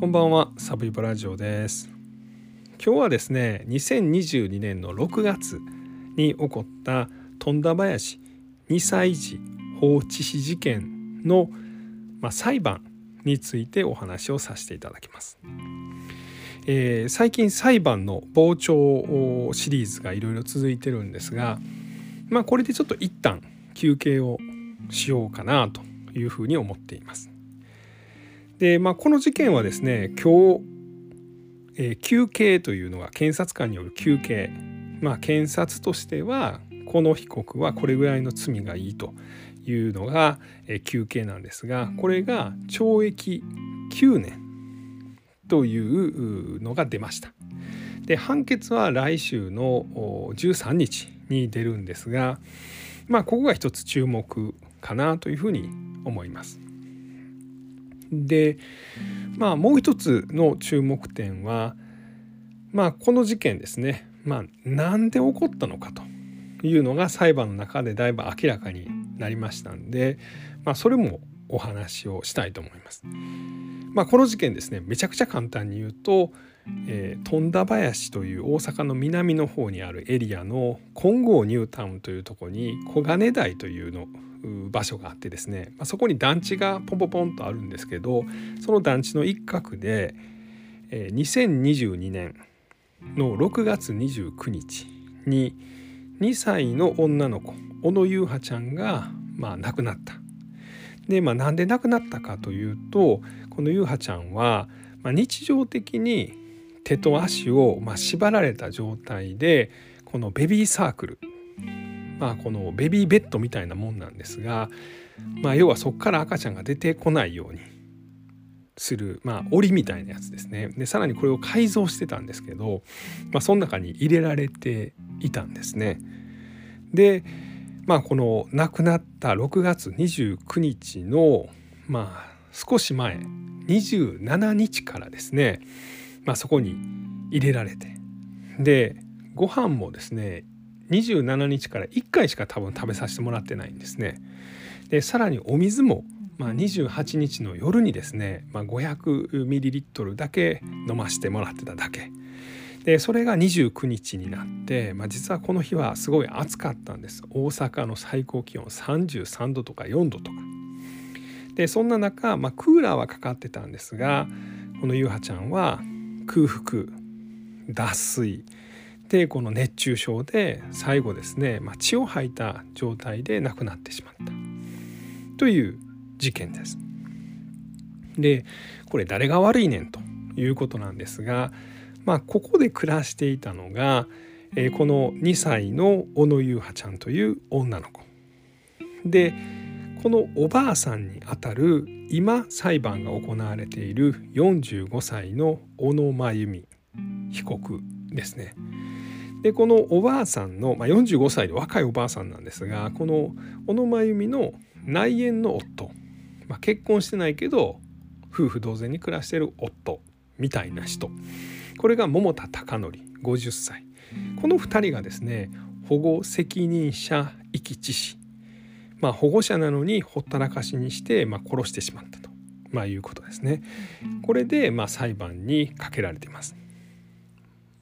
こんばんはサブイボラジオです今日はですね2022年の6月に起こった富田林2歳児放置死事件の、まあ、裁判についてお話をさせていただきます。えー、最近裁判の傍聴シリーズがいろいろ続いてるんですが、まあ、これでちょっと一旦休憩をしようかなというふうに思っています。で、まあ、この事件はですね今日、えー、休憩というのが検察官による休憩、まあ、検察としてはこの被告はこれぐらいの罪がいいというのが、えー、休憩なんですがこれが懲役9年というのが出ました。で判決は来週の13日に出るんですがまあここが一つ注目かなというふうに思います。でまあもう一つの注目点はまあこの事件ですねまあなんで起こったのかというのが裁判の中でだいぶ明らかになりましたんで、まあ、それもお話をしたいと思います。まあ、この事件ですねめちゃくちゃ簡単に言うと、えー、富田林という大阪の南の方にあるエリアの金剛ニュータウンというとこに小金台というの場所があってですね、ま、そこに団地がポンポポンとあるんですけどその団地の一角で、え、2022年の6月29日に2歳の女の子小野優香ちゃんが、まあ、亡くなった。で、まあ、なんで亡くなったかというとこの優香ちゃんは、まあ、日常的に手と足を、まあ、縛られた状態でこのベビーサークルまあ、このベビーベッドみたいなもんなんですが、まあ、要はそこから赤ちゃんが出てこないようにする、まあ、檻みたいなやつですねでさらにこれを改造してたんですけど、まあ、その中に入れられていたんですね。でまあこの亡くなった6月29日のまあ少し前27日からですね、まあ、そこに入れられてでご飯もですね27日から1回しか多分食べさせてもらってないんですね。でさらにお水も、まあ、28日の夜にですね、まあ、500ml だけ飲ませてもらってただけ。でそれが29日になって、まあ、実はこの日はすごい暑かったんです大阪の最高気温33度とか4度とかでそんな中、まあ、クーラーはかかってたんですがこのゆうはちゃんは空腹脱水でこの熱中症で最後ですね、まあ、血を吐いた状態で亡くなってしまったという事件です。でこれ誰が悪いねんということなんですが、まあ、ここで暮らしていたのが、えー、この2歳の小野優香ちゃんという女の子でこのおばあさんにあたる今裁判が行われている45歳の小野真由美被告ですね。でこのおばあさんの、まあ、45歳で若いおばあさんなんですがこの小野真由美の内縁の夫、まあ、結婚してないけど夫婦同然に暮らしてる夫。みたいな人。これが桃田貴則50歳この2人がですね保護責任者遺棄致死。まあ保護者なのにほったらかしにして、まあ、殺してしまったと、まあ、いうことですね。これで、まあ、裁判にかけられています。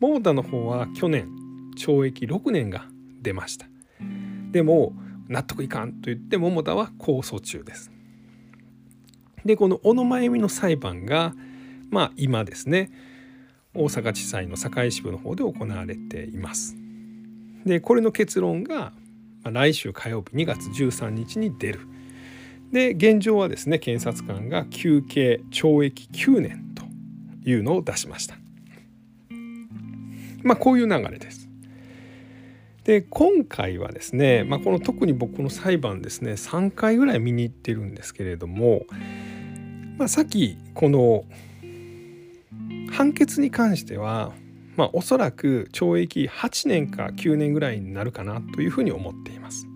桃田の方は去年懲役6年が出ました。でも納得いかんと言って桃田は控訴中です。でこの小野真由美の裁判がまあ今ですね大阪地裁の堺支部の方で行われています。でこれの結論が来週火曜日2月13日に出る。で現状はですね検察官が求刑懲役9年というのを出しました。まあこういう流れです。で今回はですね、まあ、この特に僕の裁判ですね3回ぐらい見に行ってるんですけれども、まあ、さっきこの判決に関しては、まあ、おそらく懲役8年か9年ぐらいになるかなというふうに思っています。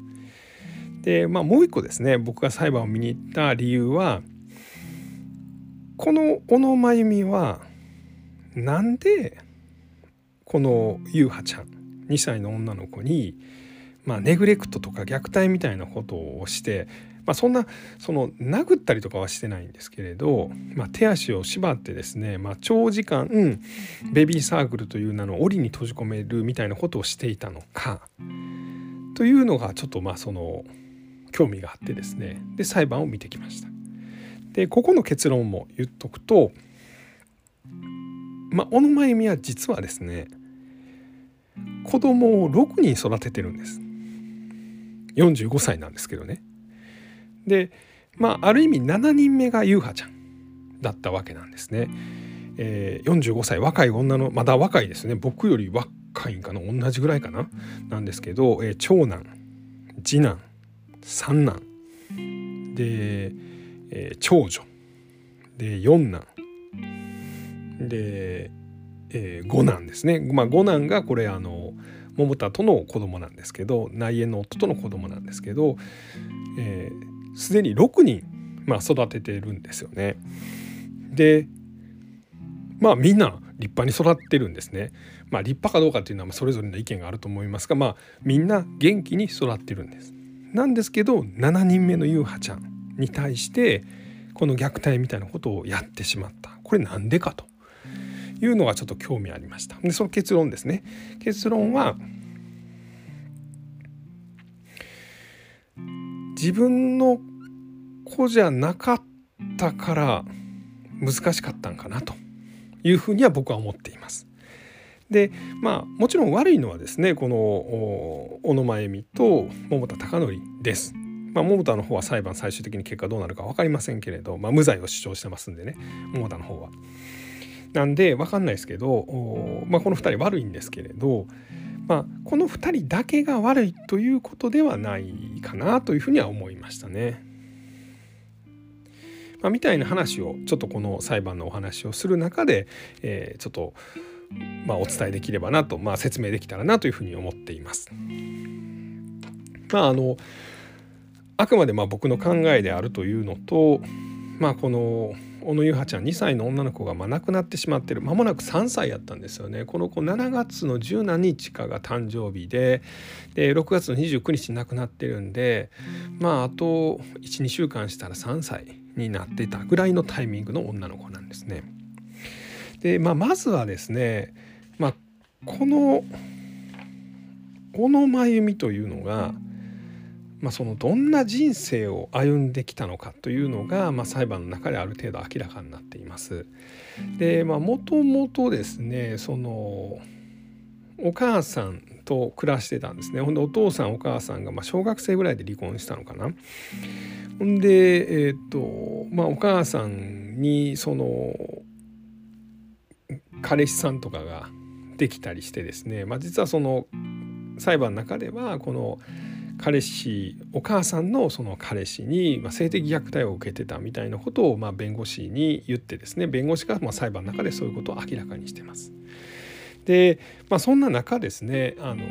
で、まあ、もう一個ですね僕が裁判を見に行った理由はこの小野真由美はなんでこの優香ちゃん2歳の女の子に、まあ、ネグレクトとか虐待みたいなことをして、まあ、そんなその殴ったりとかはしてないんですけれど、まあ、手足を縛ってですね、まあ、長時間ベビーサークルという名の檻に閉じ込めるみたいなことをしていたのかというのがちょっとまあその興味があってですねで裁判を見てきました。でここの結論も言っとくと、まあ、小野真由美は実はですね子供を6人育ててるんです。45歳なんですけどね。でまあある意味7人目が優香ちゃんだったわけなんですね。えー、45歳若い女のまだ若いですね僕より若いんかな同じぐらいかななんですけど、えー、長男次男三男で、えー、長女で四男で、えー、五男ですね、まあ、五男がこれあの桃田との子供なんですけど内縁の夫との子供なんですけど、えー、すでに6人、まあ、育ててるんですよね。でまあみんな立派に育ってるんですね。まあ立派かどうかっていうのはそれぞれの意見があると思いますがまあみんな元気に育ってるんです。なんですけど7人目の優香ちゃんに対してこの虐待みたいなことをやってしまったこれなんでかというのがちょっと興味ありました。でその結論ですね結論は自分の子じゃなかったから難しかったんかなというふうには僕は思っています。でまあもちろん悪いのはですねこの小野真由美と桃田貴則です。まあ、桃田の方は裁判最終的に結果どうなるか分かりませんけれど、まあ、無罪を主張してますんでね桃田の方は。なんで分かんないですけど、まあ、この2人悪いんですけれどまあ、この2人だけが悪いということではないかなというふうには思いましたね。まあ、みたいな話をちょっとこの裁判のお話をする中で、えー、ちょっと、まあ、お伝えできればなと、まあ、説明できたらなというふうに思っています。まああのあくまでまあ僕の考えであるというのと、まあ、この小野優葉ちゃん2歳の女の子がまあ亡くなってしまってる。間もなく3歳やったんですよね。この子7月の十何日かが誕生日で。で6月の29日に亡くなってるんで。まああと12週間したら3歳になってたぐらいのタイミングの女の子なんですね。で、まあ、まずはですね、まあ、この小野真由美というのがまあ、そのどんな人生を歩んできたのかというのが、まあ、裁判の中である程度明らかになっています。でもともとですねそのお母さんと暮らしてたんですねほんでお父さんお母さんがまあ小学生ぐらいで離婚したのかな。ほんでえっ、とまあお母さんにその彼氏さんとかができたりしてですね、まあ、実はその裁判の中ではこの彼氏お母さんのその彼氏に性的虐待を受けてたみたいなことをま弁護士に言ってですね弁護士がま裁判の中でそういうことを明らかにしてます。で、まあ、そんな中ですねあの、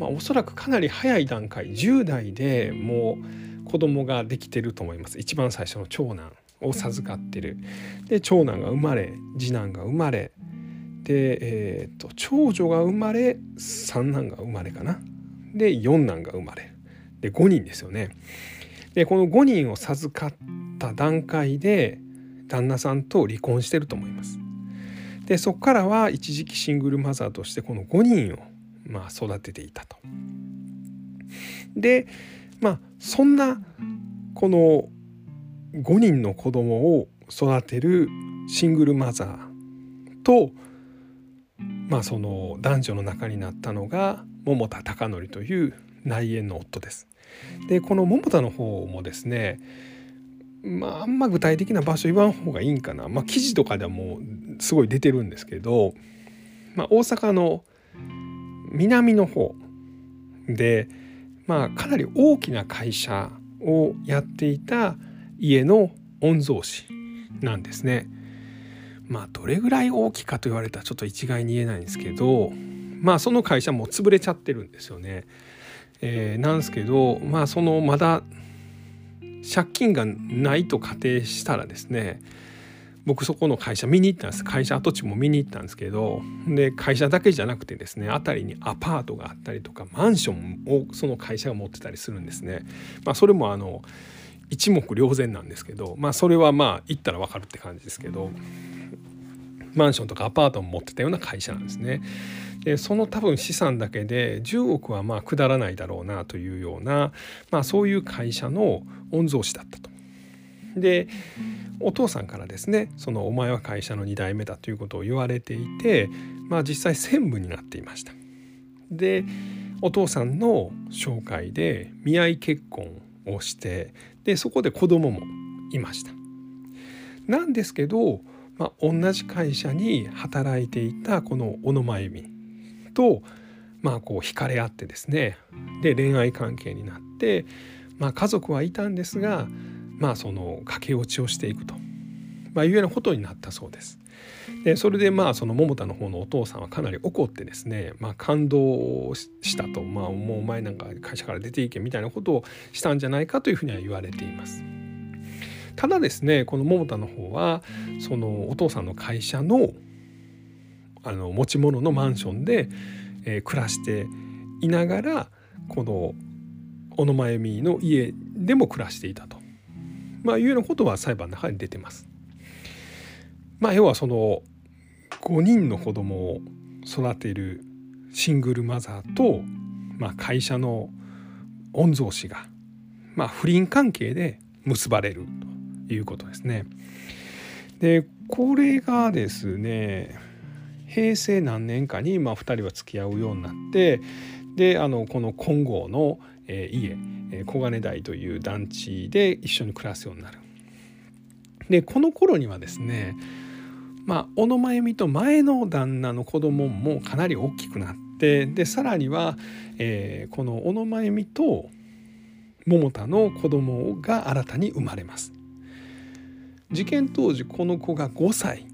まあ、おそらくかなり早い段階10代でもう子供ができてると思います。一番最初の長男を授かってる。で長男が生まれ次男が生まれで、えーと長女が生まれ三男が生まれかな。で四男が生まれで5人ですよね。でこの5人を授かった段階で旦那さんと離婚してると思います。でそこからは一時期シングルマザーとしてこの5人をまあ育てていたと。でまあそんなこの5人の子供を育てるシングルマザーとまあその男女の中になったのが桃田貴則という内縁の夫です。でこの桃田の方もですねまああんま具体的な場所言わん方がいいんかな、まあ、記事とかでもすごい出てるんですけど、まあ、大阪の南の方で、まあ、かなり大きな会社をやっていた家の御曹司なんですね。まあどれぐらい大きかと言われたらちょっと一概に言えないんですけどまあその会社も潰れちゃってるんですよね。えー、なんですけどまあそのまだ借金がないと仮定したらですね僕そこの会社見に行ったんです会社跡地も見に行ったんですけどで会社だけじゃなくてですね辺りにアパートがあったりとかマンションをその会社が持ってたりするんですね。まあ、それもあの一目瞭然なんですけどまあそれはまあ行ったら分かるって感じですけどマンションとかアパートも持ってたような会社なんですね。でその多分資産だけで10億はまあ下らないだろうなというような、まあ、そういう会社の御曹司だったと。でお父さんからですねそのお前は会社の2代目だということを言われていて、まあ、実際専務になっていました。でお父さんの紹介で見合い結婚をしてでそこで子供もいました。なんですけど、まあ、同じ会社に働いていたこの小野真由美と、まあ、こう惹かれ合ってですねで恋愛関係になって、まあ、家族はいたんですがまあその駆け落ちをしていくと、まあ、いうようなことになったそうです。でそれでまあその桃田の方のお父さんはかなり怒ってですね、まあ、感動したと、まあ、もうお前なんか会社から出ていけみたいなことをしたんじゃないかというふうには言われています。ただですねこの桃田の方はそのお父さんの会社のあの持ち物のマンションで、えー、暮らしていながらこの小野真由美の家でも暮らしていたとまあ、いうようなことは裁判の中に出てます。まあ、要はその5人の子供を育てるシングルマザーと、まあ、会社の御曹司が、まあ、不倫関係で結ばれるということですね。でこれがですね平成何年かにまあ2人は付き合うようになってであのこの金剛の、え家小金台という団地で一緒に暮らすようになる。でこの頃にはですねまあ小野真由美と前の旦那の子供もかなり大きくなってでさらには、えー、この小野真由美と桃田の子供が新たに生まれます。事件当時この子が5歳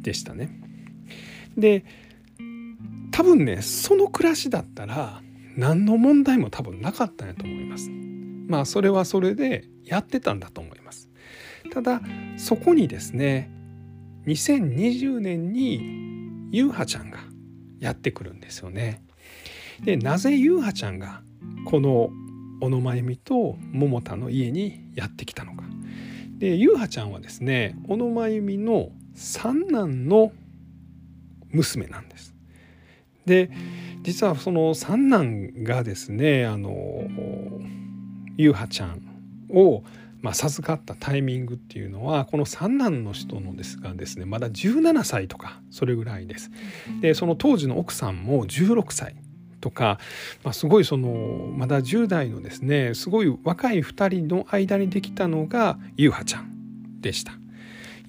でしたね。で多分ねその暮らしだったら何の問題も多分なかったんやと思います。まあそれはそれでやってたんだと思います。ただそこにですね2020年に優葉ちゃんがやってくるんですよね。でなぜ優葉ちゃんがこの小野真由美と桃田の家にやってきたのか。で優葉ちゃんはですね小野真由美の三男の娘なんです。で実はその三男がですねあの優葉ちゃんをまあ、授かったタイミングっていうのはこの三男の人のですがですねまだ17歳とかそれぐらいです。でその当時の奥さんも16歳とか、まあ、すごいそのまだ10代のですねすごい若い2人の間にできたのが優葉ちゃんでした。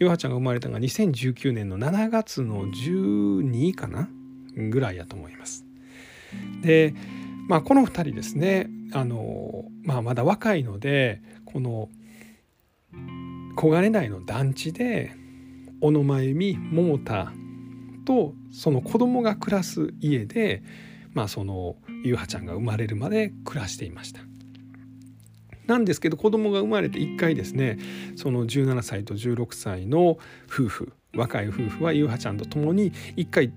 優葉ちゃんが生まれたのが2019年の7月の12かなぐらいやと思います。で、まあ、この2人ですねあの、まあ、まだ若いのでこの小金台の団地で小野真由美桃田とその子供が暮らす家で、まあ、その優葉ちゃんが生まれるまで暮らしていました。なんですけど子供が生まれて1回ですねその17歳と16歳の夫婦若い夫婦は優葉ちゃんと共に1回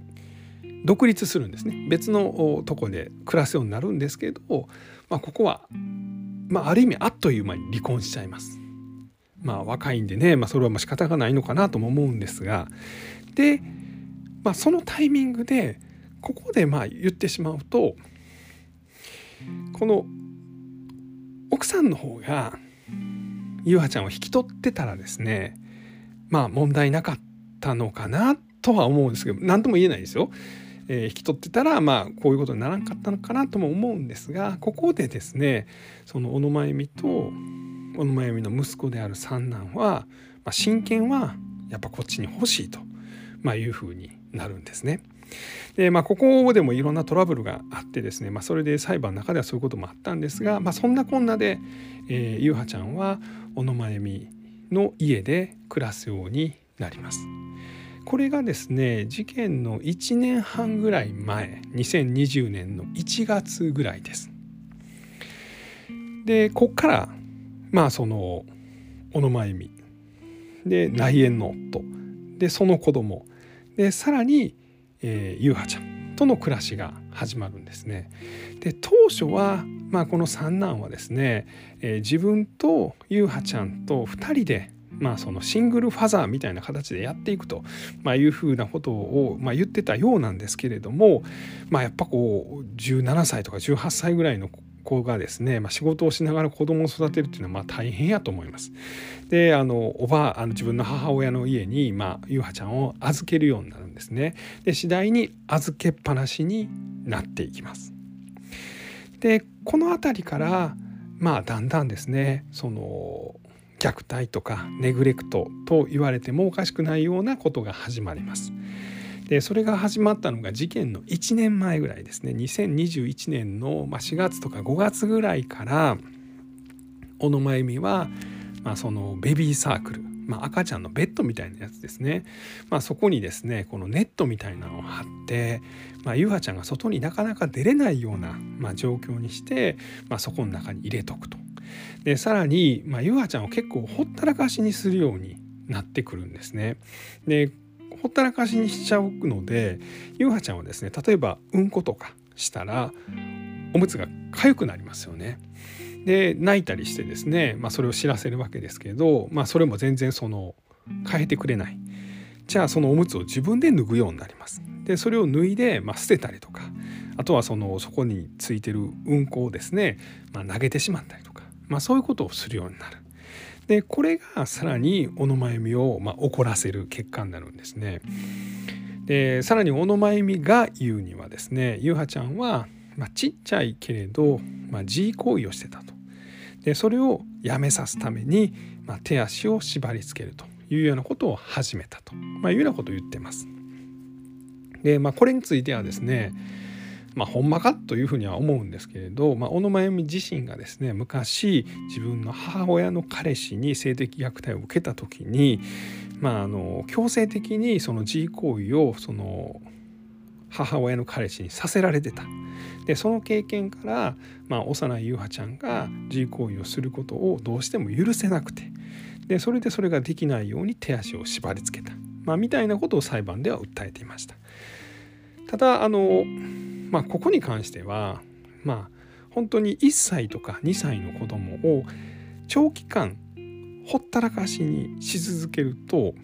独立するんですね別のとこで暮らすようになるんですけど、まあ、ここは、まあ、ある意味あっという間に離婚しちゃいます。まあ若いんでね、まあ、それはまあ仕方がないのかなとも思うんですがで、まあ、そのタイミングでここでまあ言ってしまうとこの奥さんの方が優葉ちゃんを引き取ってたらですねまあ問題なかったのかなとは思うんですけど何とも言えないですよ。えー、引き取ってたらまあこういうことにならんかったのかなとも思うんですがここでですねその小野真由美と小野真由美の息子である三男は、まあ、親権はやっぱこっちに欲しいと、まあ、いうふうになるんですね。でまあ、ここでもいろんなトラブルがあってですね、まあ、それで裁判の中ではそういうこともあったんですが、まあ、そんなこんなで、えー、優葉ちゃんは小野真由美の家で暮らすようになります。これがですね事件の1年半ぐらい前2020年の1月ぐらいです。でこっからまあその小野真由美で内縁の夫でその子供でさらに、えー、優香ちゃんとの暮らしが始まるんですね。で当初は、まあ、この三男はですね、えー、自分と優香ちゃんと2人でまあ、そのシングルファザーみたいな形でやっていくと、まあ、いうふうなことを、まあ、言ってたようなんですけれども、まあ、やっぱこう17歳とか18歳ぐらいの子がですね、まあ、仕事をしながら子供を育てるっていうのはまあ大変やと思います。であのおばあの自分の母親の家に、まあ、ゆうはちゃんを預けるようになるんですね。で次第に預けっぱなしになっていきます。でこの辺りからまあだんだんですねその虐待とかネグレクトと言われてもおかしくないようなことが始まります。でそれが始まったのが事件の1年前ぐらいですね2021年の4月とか5月ぐらいから小野真由美は、まあ、そのベビーサークル、まあ、赤ちゃんのベッドみたいなやつですね、まあ、そこにですねこのネットみたいなのを貼って、まあ、ゆはちゃんが外になかなか出れないような、まあ、状況にして、まあ、そこの中に入れとくと。でさらに、まあ、ゆはちゃんを結構ほったらかしにするようになってくるんですね。でほったらかしにしちゃうのでゆうはちゃんはですね例えばうんことかしたらおむつが痒くなりますよね。で泣いたりしてですね、まあ、それを知らせるわけですけど、まあ、それも全然その変えてくれないじゃあそのおむつを自分で脱ぐようになります。でそれを脱いで、まあ、捨てたりとかあとはそのそこについてるうんこをですね、まあ、投げてしまったりとか、まあ、そういうことをするようになる。でこれがさらに小野真由美を、まあ、怒らせる結果になるんですね。でさらに小野真由美が言うにはですね優はちゃんは、まあ、ちっちゃいけれど、まあ、自慰行為をしてたと。でそれをやめさすために、まあ、手足を縛りつけるというようなことを始めたと、ま、いうようなことを言ってます。で、まあ、これについてはですねまあ、ほんまかというふうには思うんですけれど、まあ、小野真由美自身がですね昔自分の母親の彼氏に性的虐待を受けた時に、まあ、あの強制的にその自慰行為をその母親の彼氏にさせられてた。でその経験から、まあ、幼い優香ちゃんが自慰行為をすることをどうしても許せなくてでそれでそれができないように手足を縛りつけた、まあ、みたいなことを裁判では訴えていました。ただあのまあここに関してはまあ本当に1歳とか2歳の子供を長期間ほったらかしにし続けると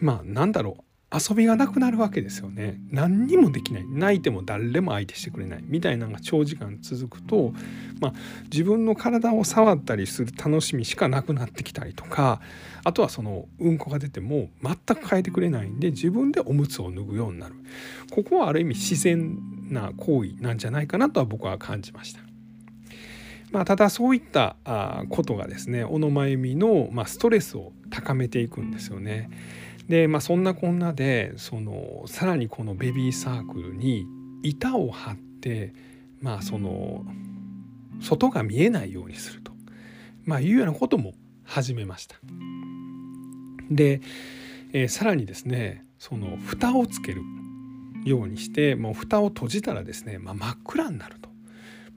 まあなんだろう。遊びがなくなるわけですよね何にもできない泣いても誰も相手してくれないみたいなのが長時間続くと、まあ、自分の体を触ったりする楽しみしかなくなってきたりとかあとはそのうんこが出ても全く変えてくれないんで自分でおむつを脱ぐようになるここはある意味自然な行為なんじゃないかなとは僕は感じました。まあ、ただそういったことがですね小野真由美の、ま、ストレスを高めていくんですよね。で、まあ、そんなこんなでそのさらにこのベビーサークルに板を張ってまあその外が見えないようにすると、まあ、いうようなことも始めました。で、えー、さらにですねその蓋をつけるようにしてもう蓋を閉じたらですね、まあ、真っ暗になると、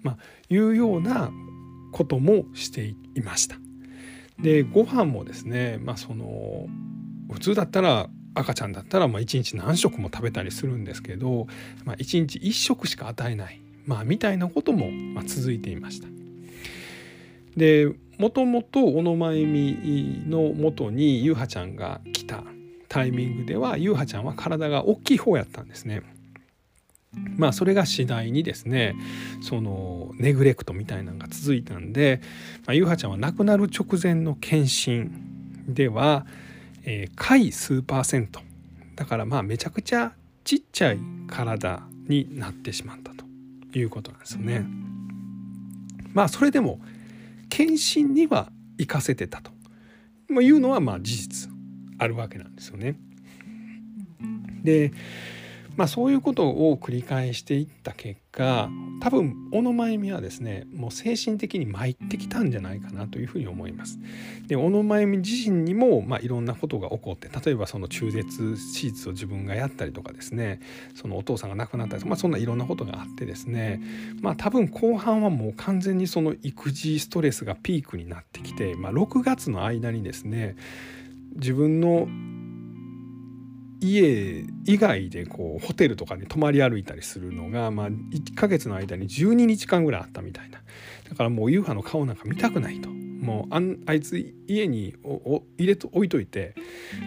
まあ、いうようなこともしていました。でご飯もですね、まあ、その普通だったら赤ちゃんだったらまあ1日何食も食べたりするんですけど、まあ、1日1食しか与えない、まあ、みたいなこともま続いていました。でもともと小野真由美のもとに優香ちゃんが来たタイミングでは優香ちゃんは体が大きい方やったんですね。まあそれが次第にですねそのネグレクトみたいなのが続いたんで、まあ、優香ちゃんは亡くなる直前の検診ではえー、下数パーセントだからまあめちゃくちゃちっちゃい体になってしまったということなんですよね。まあそれでも検診には行かせてたというのはまあ事実あるわけなんですよね。でまあ、そういうことを繰り返していった結果多分小野真由美はですねもう精神的に参ってきたんじゃないかなというふうに思います。で小野真由美自身にも、まあ、いろんなことが起こって例えばその中絶手術を自分がやったりとかですねそのお父さんが亡くなったりとか、まあ、そんないろんなことがあってですねまあ多分後半はもう完全にその育児ストレスがピークになってきて、まあ、6月の間にですね自分の家以外でこうホテルとかに泊まり歩いたりするのが、まあ、1ヶ月の間に12日間ぐらいあったみたいなだからもうユーハの顔なんか見たくないともうあんあいつ家にお入れと置いといて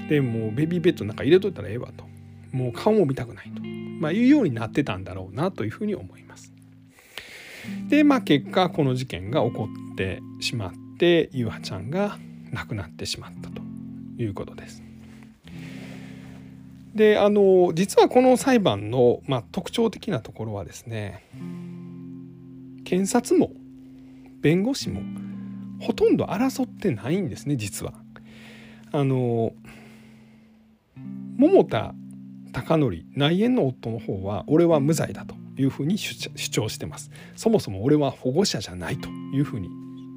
でもうベビーベッドの中入れといたらええわともう顔も見たくないと、まあ、いうようになってたんだろうなというふうに思います。でまあ結果この事件が起こってしまって優葉ちゃんが亡くなってしまったということです。であの実はこの裁判の、まあ、特徴的なところはですね検察も弁護士もほとんど争ってないんですね実は。あの桃田貴則内縁の夫の方は俺は無罪だというふうに主張してます。そもそも俺は保護者じゃないというふうに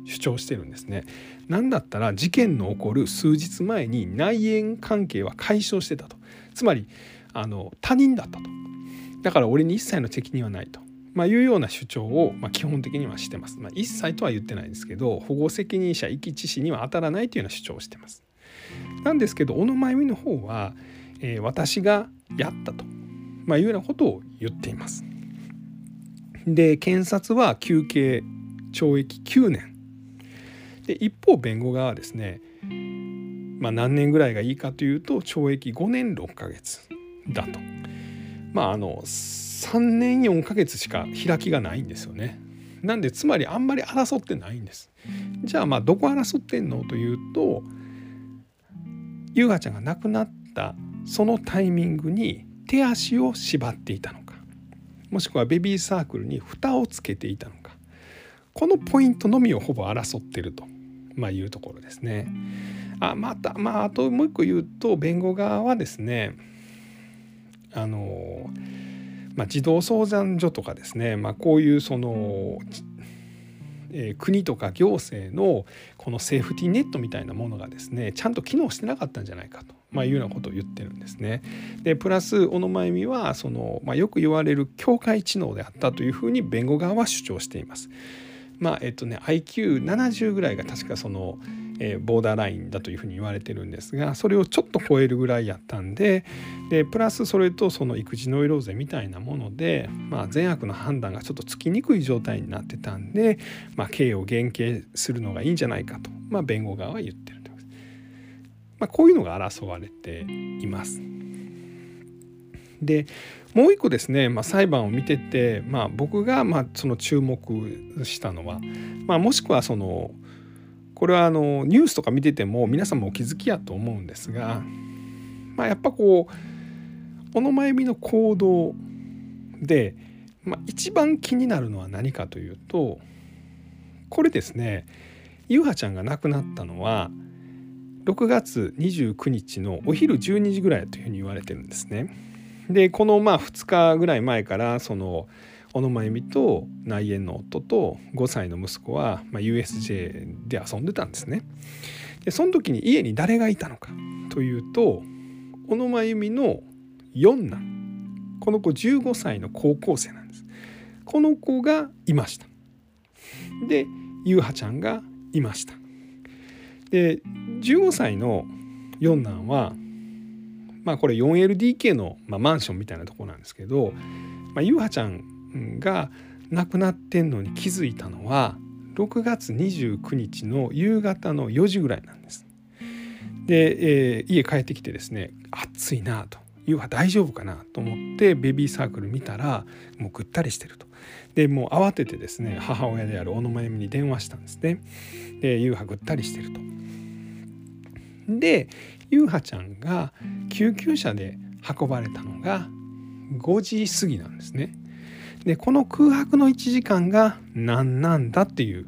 主張してるんですね。何だったら事件の起こる数日前に内縁関係は解消してたと。つまりあの他人だったと。だから俺に一切の責任はないと、まあ、いうような主張を、まあ、基本的にはしてます、まあ、一切とは言ってないんですけど保護責任者遺棄致死には当たらないというような主張をしてます。なんですけど小野真由美の方は、えー、私がやったと、まあ、いうようなことを言っています。で検察は求刑懲役9年。で一方弁護側はですねまあ、何年ぐらいがいいかというと懲役5年6ヶ月だと。まああの3年4ヶ月しか開きがないんですよね。なんでつまりあんまり争ってないんです。じゃあまあどこ争ってんのというと優香ちゃんが亡くなったそのタイミングに手足を縛っていたのかもしくはベビーサークルに蓋をつけていたのかこのポイントのみをほぼ争ってると、まあ、いうところですね。あまたまああともう一個言うと弁護側はですねあの、まあ、児童相談所とかですね、まあ、こういうその、えー、国とか行政のこのセーフティーネットみたいなものがですねちゃんと機能してなかったんじゃないかと。まあ、いうようなことを言ってるんですね。でプラス小野真由美はその、まあ、よく言われる境界知能であったというふうに弁護側は主張しています。まあえっとね IQ70 ぐらいが確かそのえ、ボーダーラインだというふうに言われてるんですがそれをちょっと超えるぐらいやったんででプラスそれとその育児ノイローゼみたいなもので、まあ、善悪の判断がちょっとつきにくい状態になってたんで、まあ、刑を減刑するのがいいんじゃないかと、まあ、弁護側は言ってると、まあ、こういうのが争われています。でもう一個ですね、まあ、裁判を見てて、まあ、僕がまあその注目したのは、まあ、もしくはそのこれはあのニュースとか見てても皆さんもお気づきやと思うんですが、まあ、やっぱこう小野真由美の行動で、まあ、一番気になるのは何かというとこれですね優葉ちゃんが亡くなったのは6月29日のお昼12時ぐらいというふうに言われてるんですね。でこのまあ2日ぐらい前からその小野真由美と内縁の夫と5歳の息子は、まあ、USJ で遊んでたんですね。でその時に家に誰がいたのかというと小野真由美の四男この子15歳の高校生なんです。この子がいました。で優葉ちゃんがいました。で15歳の四男はまあこれ 4LDK の、まあ、マンションみたいなとこなんですけど、まあ、優葉ちゃんが亡くなってんのに気づいたのは6月29日の夕方の4時ぐらいなんです。で、えー、家帰ってきてですね暑いなと夕は大丈夫かなと思ってベビーサークル見たらもうぐったりしてると。でもう慌ててですね母親である小野真由美に電話したんですね。で夕はぐったりしてると。で優葉ちゃんが救急車で運ばれたのが5時過ぎなんですね。でこの空白の1時間が何なんだっていう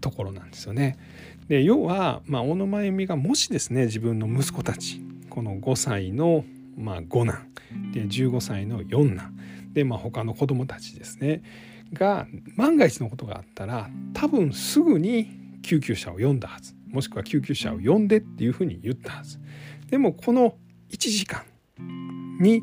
ところなんですよね。で要は、まあ、小野真由美がもしですね自分の息子たちこの5歳の、まあ、五男で15歳の四男で、まあ、他の子供たちですねが万が一のことがあったら多分すぐに救急車を呼んだはずもしくは救急車を呼んでっていうふうに言ったはずでもこの1時間に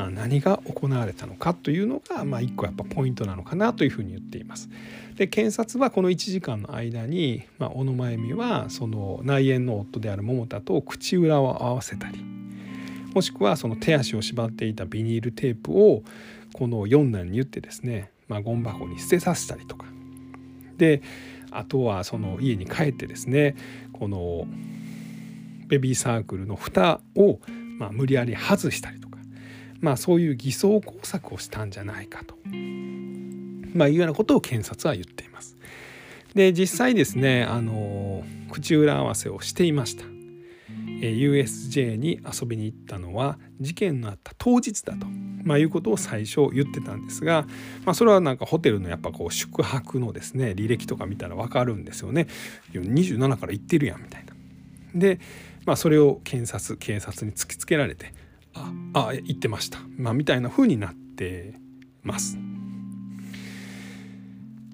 まあ、何が行われたのかというのが、まあ、一個やっぱポイントなのかなというふうに言っています。で検察はこの1時間の間に、まあ、小野真由美はその内縁の夫である桃田と口裏を合わせたりもしくはその手足を縛っていたビニールテープをこの四男に言ってですね、まあ、ゴミ箱に捨てさせたりとかであとはその家に帰ってですねこのベビーサークルの蓋をまあ無理やり外したりとか、まあ、そういう偽装工作をしたんじゃないかと、まあ、いうようなことを検察は言っています。で実際ですねあの口裏合わせをしていました。USJ に遊びに行ったのは事件のあった当日だと、まあ、いうことを最初言ってたんですが、まあ、それはなんかホテルのやっぱこう宿泊のですね履歴とか見たら分かるんですよね27から行ってるやんみたいな。で、まあ、それを検察警察に突きつけられてああ言ってました、まあ、みたいな風になってます。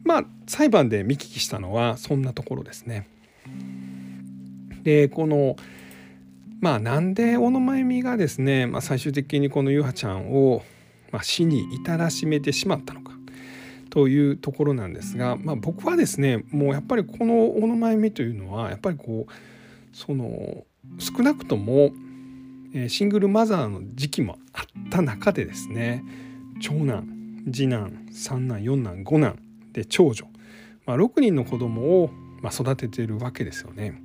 まあ裁判で見聞きしたのはそんなところですね。でこのまあなんで小野真由美がですね、まあ、最終的にこの優葉ちゃんを、まあ、死に至らしめてしまったのかというところなんですが、まあ、僕はですねもうやっぱりこの小野真由美というのはやっぱりこうその少なくともシングルマザーの時期もあった中でですね長男次男三男四男五男で長女、まあ、6人の子供をま育ててるわけですよね。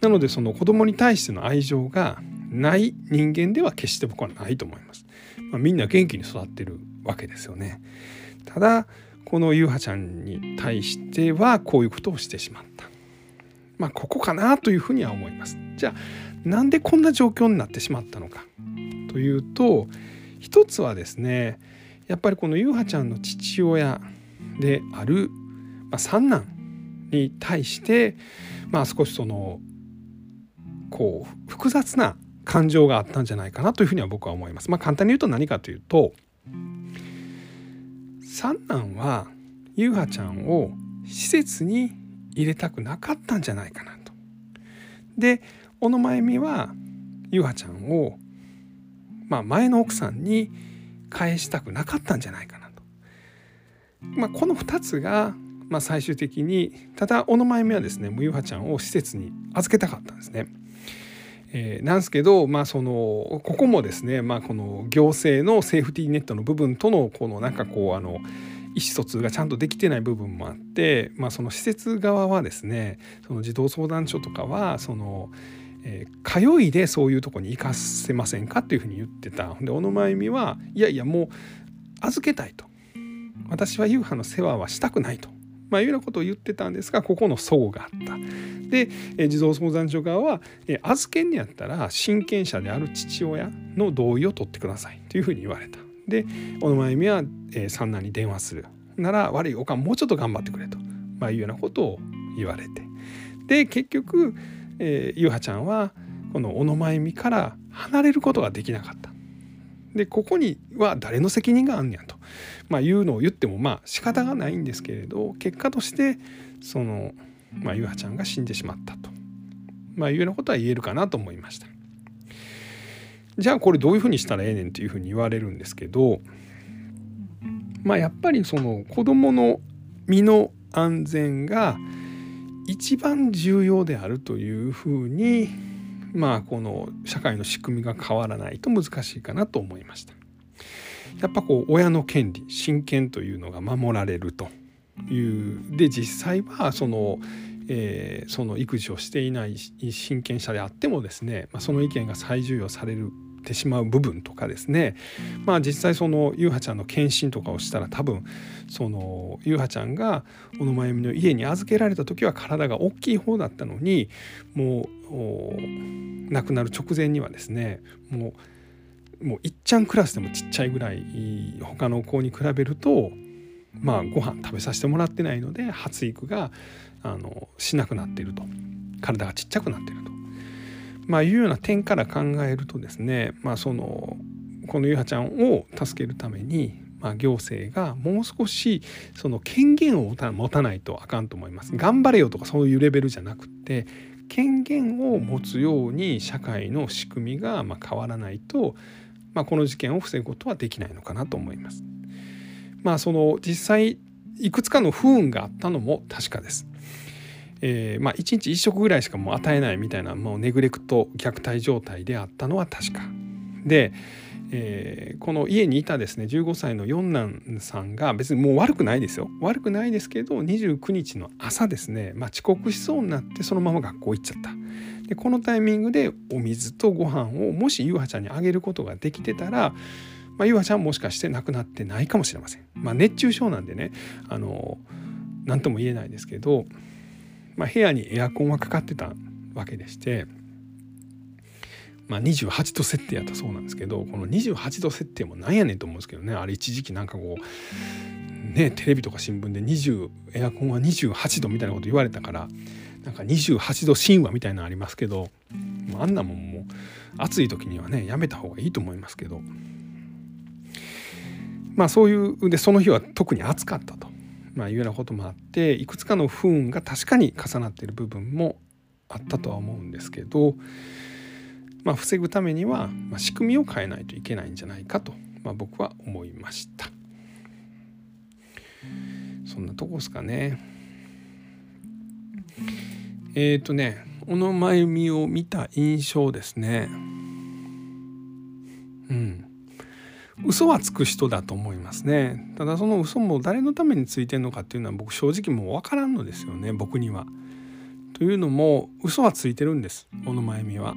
なのでその子供に対しての愛情がない人間では決して僕はないと思います。まあ、みんな元気に育ってるわけですよね。ただこの優葉ちゃんに対してはこういうことをしてしまった。まあここかなというふうには思います。じゃあなんでこんな状況になってしまったのかというと一つはですねやっぱりこの優葉ちゃんの父親である、まあ、三男に対してまあ少しそのこう複雑な感情があったんじゃないかなというふうには僕は思います。まあ、簡単に言うと何かというと三男は優葉ちゃんを施設に入れたくなかったんじゃないかなと。で小野真由美は優葉ちゃんを、まあ、前の奥さんに返したくなかったんじゃないかなと。まあ、この2つが、まあ、最終的にただ小野真由美はですね優葉ちゃんを施設に預けたかったんですね。えー、なんですけど、まあ、そのここもですね、まあ、この行政のセーフティーネットの部分とのこのなんかこうあの意思疎通がちゃんとできてない部分もあって、まあ、その施設側はですねその児童相談所とかはその、えー、通いでそういうとこに行かせませんかっていうふうに言ってた。で小野真由美はいやいやもう預けたいと。私は夕飯の世話はしたくないと、まあ、いうようなことを言ってたんですがここの齟齬があった。で、え児童相談所側は、え預けんにやったら親権者である父親の同意を取ってください。というふうに言われた。で小野真由美は、え三男に電話する。なら悪いおかんもうちょっと頑張ってくれと、まあ、いうようなことを言われて。で結局、えー、ゆはちゃんはこの小野真由美から離れることができなかった。でここには誰の責任があんねやと、まあ、いうのを言ってもまあ仕方がないんですけれど結果としてそのまあ、ゆはちゃんが死んでしまったと、まあ、いうようなことは言えるかなと思いました。じゃあこれどういうふうにしたらええねんというふうに言われるんですけどまあやっぱりその子どもの身の安全が一番重要であるというふうにまあこの社会の仕組みが変わらないと難しいかなと思いました。やっぱこう親の権利親権というのが守られるというで実際はその、えー、その育児をしていない親権者であってもですね、まあ、その意見が最重要されるてしまう部分とかですね。まあ実際その優葉ちゃんの検診とかをしたら多分その優葉ちゃんが小野真由美の家に預けられた時は体が大きい方だったのにもう亡くなる直前にはですねもうもういっちゃんクラスでもちっちゃいぐらい他の子に比べるとまあ、ご飯食べさせてもらってないので発育があのしなくなっていると。体がちっちゃくなっていると、まあ、いうような点から考えるとですね、まあ、そのこのゆはちゃんを助けるために、まあ、行政がもう少しその権限を持たないとあかんと思います。頑張れよとかそういうレベルじゃなくて権限を持つように社会の仕組みがま変わらないとまあ、この事件を防ぐことはできないのかなと思います。まあその実際いくつかの不運があったのも確かです。えー、まあ1日1食ぐらいしかもう与えないみたいなもうネグレクト虐待状態であったのは確か。で、えー、この家にいたですね15歳の四男さんが別にもう悪くないですよ。悪くないですけど29日の朝ですね、まあ、遅刻しそうになってそのまま学校行っちゃった。でこのタイミングでお水とご飯をもし優葉ちゃんにあげることができてたらまあ、ゆはちゃんもしかして亡くなってないかもしれません。まあ、熱中症なんでね何とも言えないですけど、まあ、部屋にエアコンはかかってたわけでして、まあ、28度設定やったそうなんですけどこの28度設定もなんやねんと思うんですけどねあれ一時期なんかこうねテレビとか新聞で20エアコンは28度みたいなこと言われたからなんか28度神話みたいなのありますけどあんなもんも暑い時にはねやめた方がいいと思いますけど。まあそういうでその日は特に暑かったと、まあ、いうようなこともあっていくつかの不運が確かに重なっている部分もあったとは思うんですけど、まあ、防ぐためには、まあ、仕組みを変えないといけないんじゃないかと、まあ、僕は思いました。そんなとこですかね。えっ、ー、とね小野真由美を見た印象ですね。うん嘘はつく人だと思いますねただその嘘も誰のためについてるのかっていうのは僕正直もう分からんのですよね僕には。というのも嘘はついてるんです小野真由美は。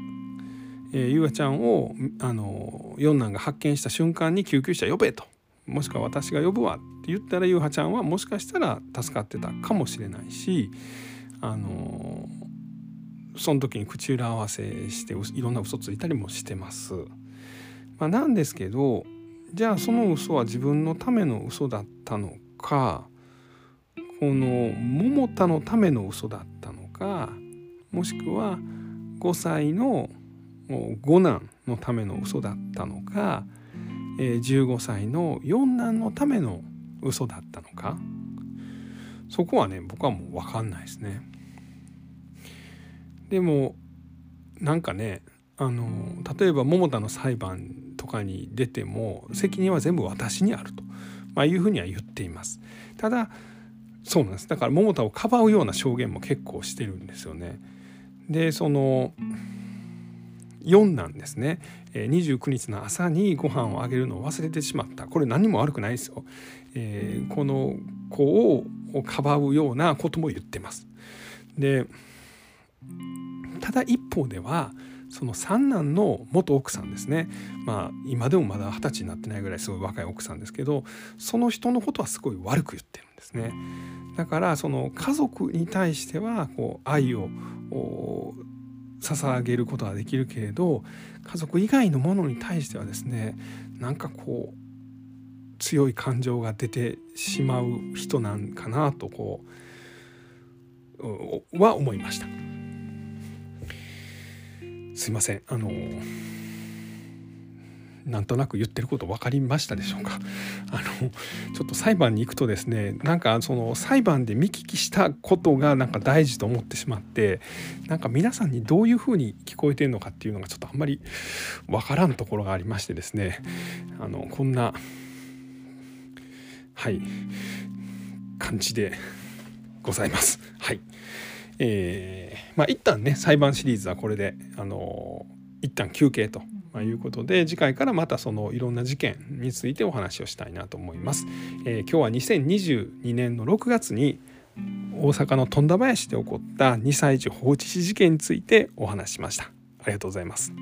えー、ゆうあちゃんをあの四男が発見した瞬間に救急車呼べともしくは私が呼ぶわって言ったらゆうはちゃんはもしかしたら助かってたかもしれないしあのその時に口裏合わせしていろんな嘘ついたりもしてます。まあ、なんですけどじゃあその嘘は自分のための嘘だったのかこの桃田のための嘘だったのかもしくは5歳の五男のための嘘だったのか15歳の四男のための嘘だったのかそこはね僕はもう分かんないですね。でもなんかねあの例えば桃田の裁判とかに出ても責任は全部私にあると、まあ、いうふうには言っています。ただそうなんです。だから桃田をかばうような証言も結構してるんですよね。でその4なんですね。29日の朝にご飯をあげるのを忘れてしまった。これ何も悪くないですよ、えー、この子をかばうようなことも言ってます。でただ一方ではその三男の元奥さんですねまあ今でもまだ二十歳になってないぐらいすごい若い奥さんですけどその人のことはすごい悪く言ってるんですね。だからその家族に対してはこう愛を捧げることはできるけれど家族以外のものに対してはですねなんかこう強い感情が出てしまう人なんかなとこうは思いました。すいません。あのなんとなく言ってること分かりましたでしょうか。あのちょっと裁判に行くとですねなんかその裁判で見聞きしたことがなんか大事と思ってしまってなんか皆さんにどういうふうに聞こえてるのかっていうのがちょっとあんまり分からんところがありましてですね。あのこんなはい感じでございます。はい。えー、まあ一旦ね裁判シリーズはこれであの一旦休憩ということで次回からまたそのいろんな事件についてお話をしたいなと思います。えー、今日は2022年の6月に大阪の富田林で起こった2歳児放置死事件についてお話ししました。ありがとうございます。